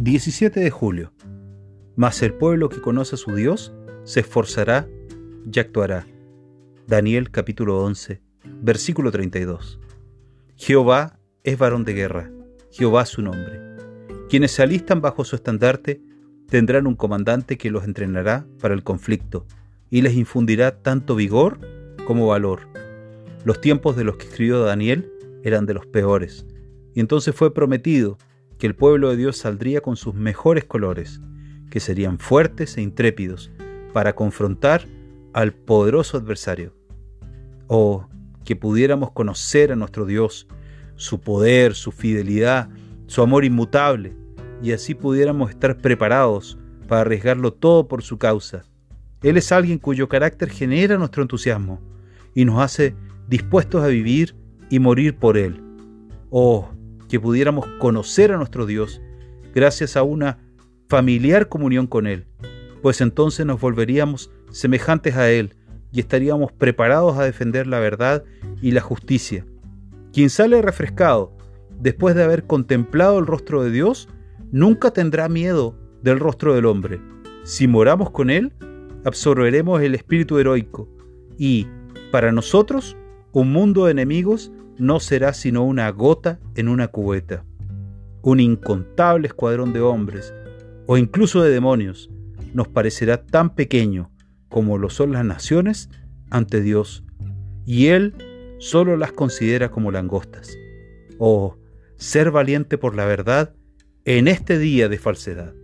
17 de julio. Mas el pueblo que conoce a su Dios se esforzará y actuará. Daniel capítulo 11, versículo 32. Jehová es varón de guerra, Jehová su nombre. Quienes se alistan bajo su estandarte tendrán un comandante que los entrenará para el conflicto y les infundirá tanto vigor como valor. Los tiempos de los que escribió Daniel eran de los peores, y entonces fue prometido que el pueblo de Dios saldría con sus mejores colores, que serían fuertes e intrépidos para confrontar al poderoso adversario. Oh, que pudiéramos conocer a nuestro Dios, su poder, su fidelidad, su amor inmutable, y así pudiéramos estar preparados para arriesgarlo todo por su causa. Él es alguien cuyo carácter genera nuestro entusiasmo y nos hace dispuestos a vivir y morir por Él. Oh, que pudiéramos conocer a nuestro Dios gracias a una familiar comunión con Él, pues entonces nos volveríamos semejantes a Él y estaríamos preparados a defender la verdad y la justicia. Quien sale refrescado después de haber contemplado el rostro de Dios, nunca tendrá miedo del rostro del hombre. Si moramos con Él, absorberemos el espíritu heroico y, para nosotros, un mundo de enemigos no será sino una gota en una cubeta. Un incontable escuadrón de hombres, o incluso de demonios, nos parecerá tan pequeño como lo son las naciones ante Dios, y Él solo las considera como langostas. Oh, ser valiente por la verdad en este día de falsedad.